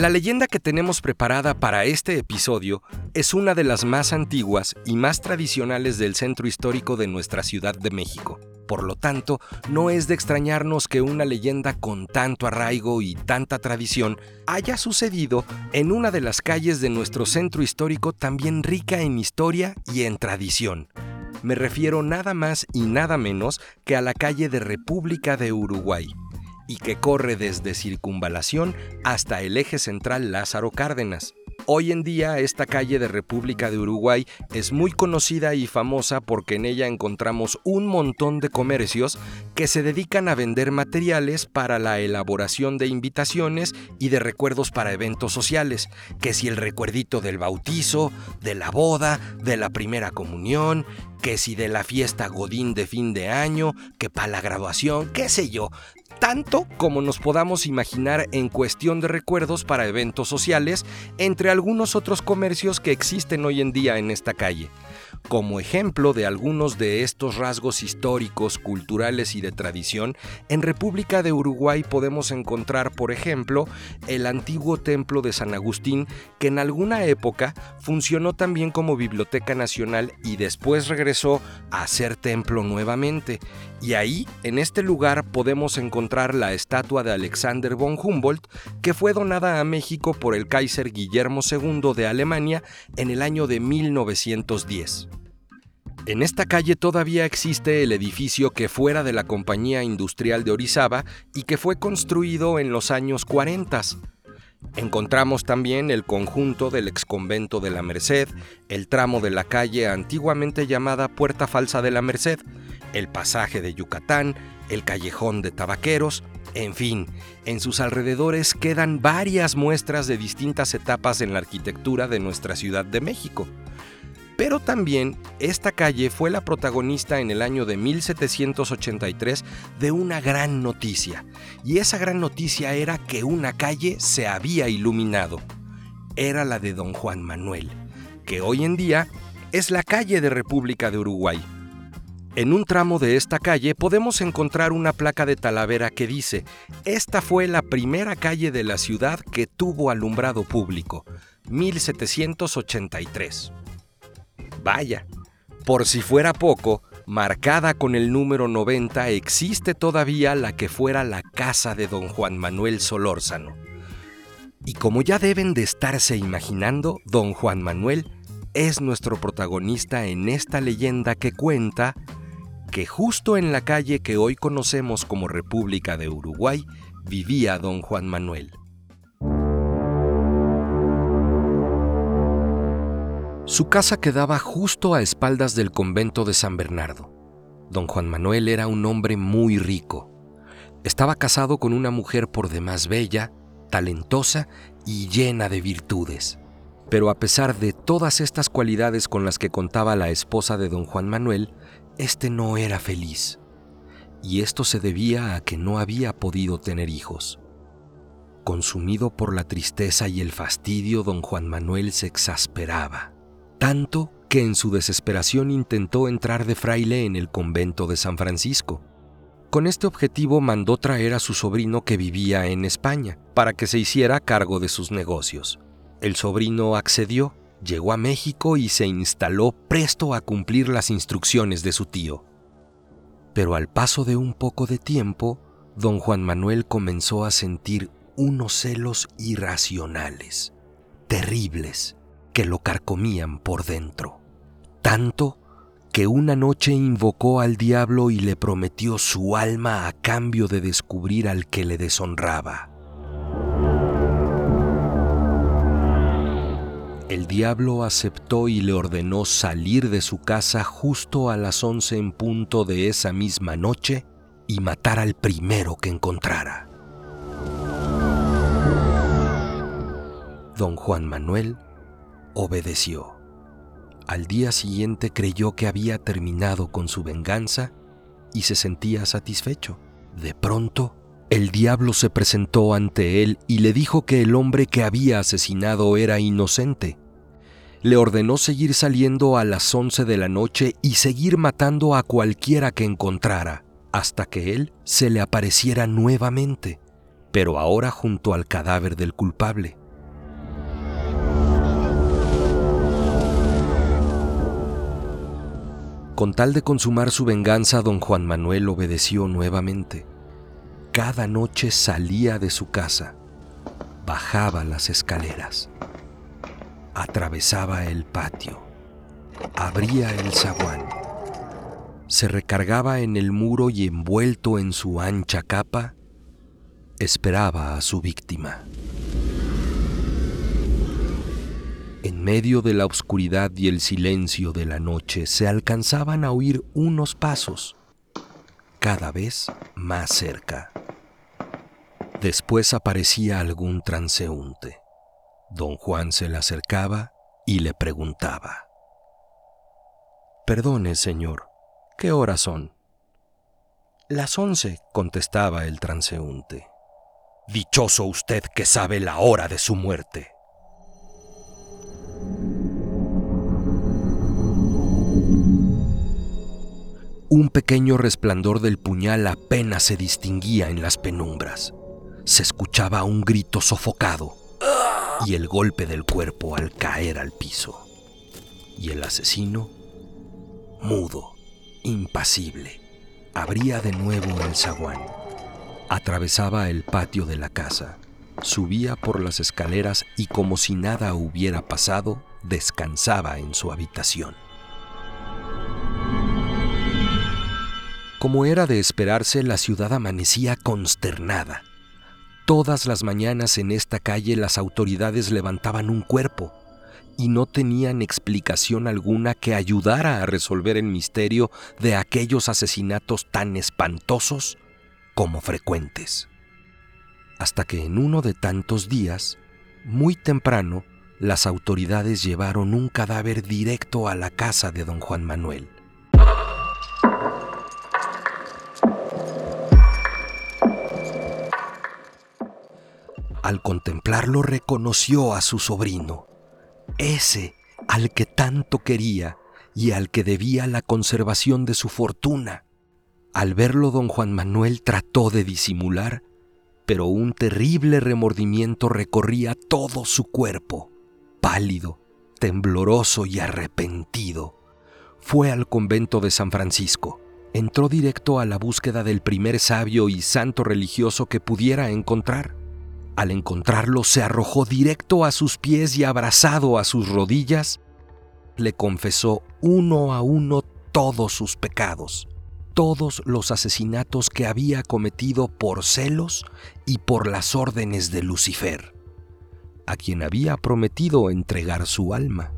La leyenda que tenemos preparada para este episodio es una de las más antiguas y más tradicionales del centro histórico de nuestra Ciudad de México. Por lo tanto, no es de extrañarnos que una leyenda con tanto arraigo y tanta tradición haya sucedido en una de las calles de nuestro centro histórico también rica en historia y en tradición. Me refiero nada más y nada menos que a la calle de República de Uruguay y que corre desde Circunvalación hasta el eje central Lázaro Cárdenas. Hoy en día esta calle de República de Uruguay es muy conocida y famosa porque en ella encontramos un montón de comercios que se dedican a vender materiales para la elaboración de invitaciones y de recuerdos para eventos sociales, que si el recuerdito del bautizo, de la boda, de la primera comunión, que si de la fiesta Godín de fin de año, que para la graduación, qué sé yo, tanto como nos podamos imaginar en cuestión de recuerdos para eventos sociales, entre algunos otros comercios que existen hoy en día en esta calle. Como ejemplo de algunos de estos rasgos históricos, culturales y de tradición, en República de Uruguay podemos encontrar, por ejemplo, el antiguo templo de San Agustín, que en alguna época funcionó también como biblioteca nacional y después regresó a ser templo nuevamente. Y ahí, en este lugar, podemos encontrar la estatua de Alexander von Humboldt, que fue donada a México por el Kaiser Guillermo II de Alemania en el año de 1910. En esta calle todavía existe el edificio que fuera de la Compañía Industrial de Orizaba y que fue construido en los años 40. Encontramos también el conjunto del exconvento de la Merced, el tramo de la calle antiguamente llamada Puerta Falsa de la Merced, el pasaje de Yucatán, el callejón de Tabaqueros, en fin, en sus alrededores quedan varias muestras de distintas etapas en la arquitectura de nuestra Ciudad de México. Pero también esta calle fue la protagonista en el año de 1783 de una gran noticia, y esa gran noticia era que una calle se había iluminado. Era la de Don Juan Manuel, que hoy en día es la calle de República de Uruguay. En un tramo de esta calle podemos encontrar una placa de Talavera que dice, esta fue la primera calle de la ciudad que tuvo alumbrado público, 1783. Vaya, por si fuera poco, marcada con el número 90 existe todavía la que fuera la casa de don Juan Manuel Solórzano. Y como ya deben de estarse imaginando, don Juan Manuel es nuestro protagonista en esta leyenda que cuenta que justo en la calle que hoy conocemos como República de Uruguay vivía don Juan Manuel. Su casa quedaba justo a espaldas del convento de San Bernardo. Don Juan Manuel era un hombre muy rico. Estaba casado con una mujer por demás bella, talentosa y llena de virtudes. Pero a pesar de todas estas cualidades con las que contaba la esposa de don Juan Manuel, éste no era feliz. Y esto se debía a que no había podido tener hijos. Consumido por la tristeza y el fastidio, don Juan Manuel se exasperaba tanto que en su desesperación intentó entrar de fraile en el convento de San Francisco. Con este objetivo mandó traer a su sobrino que vivía en España, para que se hiciera cargo de sus negocios. El sobrino accedió, llegó a México y se instaló presto a cumplir las instrucciones de su tío. Pero al paso de un poco de tiempo, don Juan Manuel comenzó a sentir unos celos irracionales, terribles, que lo carcomían por dentro. Tanto que una noche invocó al diablo y le prometió su alma a cambio de descubrir al que le deshonraba. El diablo aceptó y le ordenó salir de su casa justo a las once en punto de esa misma noche y matar al primero que encontrara. Don Juan Manuel obedeció. Al día siguiente creyó que había terminado con su venganza y se sentía satisfecho. De pronto, el diablo se presentó ante él y le dijo que el hombre que había asesinado era inocente. Le ordenó seguir saliendo a las once de la noche y seguir matando a cualquiera que encontrara, hasta que él se le apareciera nuevamente, pero ahora junto al cadáver del culpable. Con tal de consumar su venganza, don Juan Manuel obedeció nuevamente. Cada noche salía de su casa, bajaba las escaleras, atravesaba el patio, abría el zaguán, se recargaba en el muro y envuelto en su ancha capa, esperaba a su víctima. En medio de la oscuridad y el silencio de la noche se alcanzaban a oír unos pasos, cada vez más cerca. Después aparecía algún transeúnte. Don Juan se le acercaba y le preguntaba. Perdone, señor, ¿qué horas son? Las once, contestaba el transeúnte. Dichoso usted que sabe la hora de su muerte. Un pequeño resplandor del puñal apenas se distinguía en las penumbras. Se escuchaba un grito sofocado y el golpe del cuerpo al caer al piso. Y el asesino, mudo, impasible, abría de nuevo el zaguán. Atravesaba el patio de la casa, subía por las escaleras y como si nada hubiera pasado, descansaba en su habitación. Como era de esperarse, la ciudad amanecía consternada. Todas las mañanas en esta calle las autoridades levantaban un cuerpo y no tenían explicación alguna que ayudara a resolver el misterio de aquellos asesinatos tan espantosos como frecuentes. Hasta que en uno de tantos días, muy temprano, las autoridades llevaron un cadáver directo a la casa de don Juan Manuel. Al contemplarlo reconoció a su sobrino, ese al que tanto quería y al que debía la conservación de su fortuna. Al verlo don Juan Manuel trató de disimular, pero un terrible remordimiento recorría todo su cuerpo. Pálido, tembloroso y arrepentido, fue al convento de San Francisco. Entró directo a la búsqueda del primer sabio y santo religioso que pudiera encontrar. Al encontrarlo se arrojó directo a sus pies y abrazado a sus rodillas, le confesó uno a uno todos sus pecados, todos los asesinatos que había cometido por celos y por las órdenes de Lucifer, a quien había prometido entregar su alma.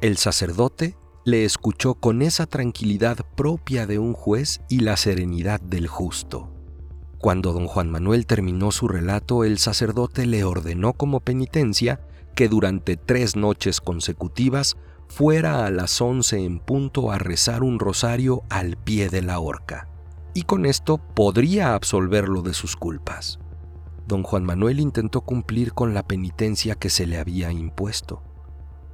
El sacerdote le escuchó con esa tranquilidad propia de un juez y la serenidad del justo. Cuando don Juan Manuel terminó su relato, el sacerdote le ordenó como penitencia que durante tres noches consecutivas fuera a las once en punto a rezar un rosario al pie de la horca, y con esto podría absolverlo de sus culpas. Don Juan Manuel intentó cumplir con la penitencia que se le había impuesto.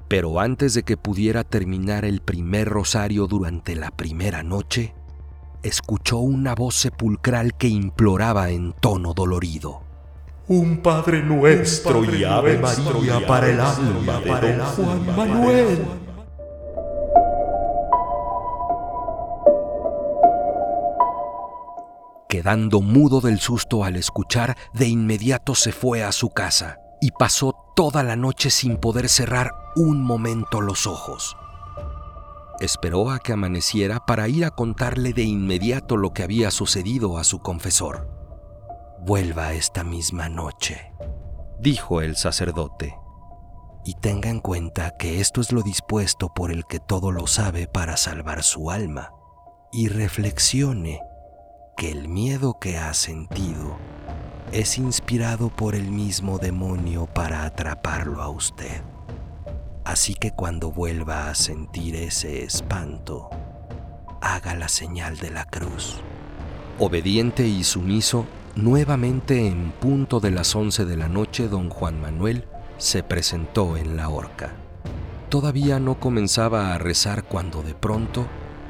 Pero antes de que pudiera terminar el primer rosario durante la primera noche, escuchó una voz sepulcral que imploraba en tono dolorido. Un Padre nuestro y Ave María para el alma de don Juan Manuel. Quedando mudo del susto al escuchar, de inmediato se fue a su casa y pasó toda la noche sin poder cerrar un momento los ojos. Esperó a que amaneciera para ir a contarle de inmediato lo que había sucedido a su confesor. Vuelva esta misma noche, dijo el sacerdote, y tenga en cuenta que esto es lo dispuesto por el que todo lo sabe para salvar su alma, y reflexione que el miedo que ha sentido es inspirado por el mismo demonio para atraparlo a usted. Así que cuando vuelva a sentir ese espanto, haga la señal de la cruz. Obediente y sumiso, nuevamente en punto de las once de la noche, don Juan Manuel se presentó en la horca. Todavía no comenzaba a rezar cuando de pronto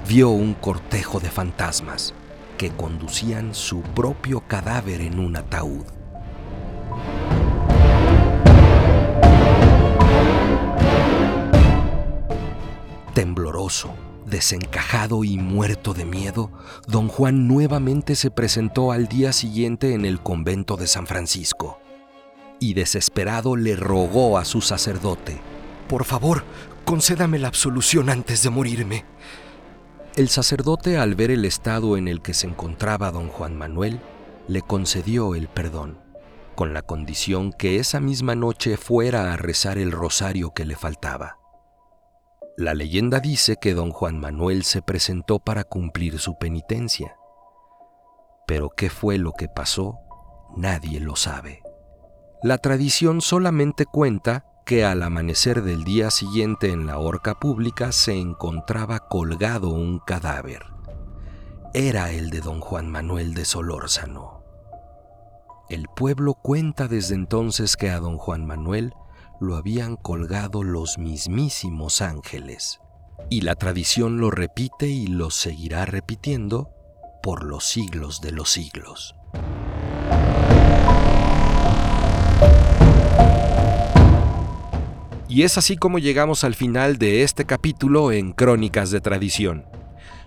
vio un cortejo de fantasmas que conducían su propio cadáver en un ataúd. Desencajado y muerto de miedo, don Juan nuevamente se presentó al día siguiente en el convento de San Francisco y desesperado le rogó a su sacerdote, Por favor, concédame la absolución antes de morirme. El sacerdote, al ver el estado en el que se encontraba don Juan Manuel, le concedió el perdón, con la condición que esa misma noche fuera a rezar el rosario que le faltaba. La leyenda dice que don Juan Manuel se presentó para cumplir su penitencia, pero qué fue lo que pasó, nadie lo sabe. La tradición solamente cuenta que al amanecer del día siguiente en la horca pública se encontraba colgado un cadáver. Era el de don Juan Manuel de Solórzano. El pueblo cuenta desde entonces que a don Juan Manuel lo habían colgado los mismísimos ángeles, y la tradición lo repite y lo seguirá repitiendo por los siglos de los siglos. Y es así como llegamos al final de este capítulo en Crónicas de Tradición.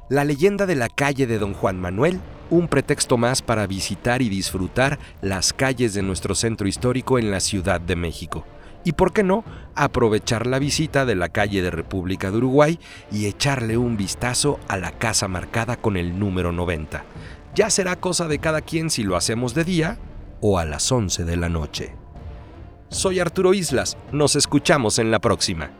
La leyenda de la calle de Don Juan Manuel, un pretexto más para visitar y disfrutar las calles de nuestro centro histórico en la Ciudad de México. Y por qué no, aprovechar la visita de la calle de República de Uruguay y echarle un vistazo a la casa marcada con el número 90. Ya será cosa de cada quien si lo hacemos de día o a las 11 de la noche. Soy Arturo Islas, nos escuchamos en la próxima.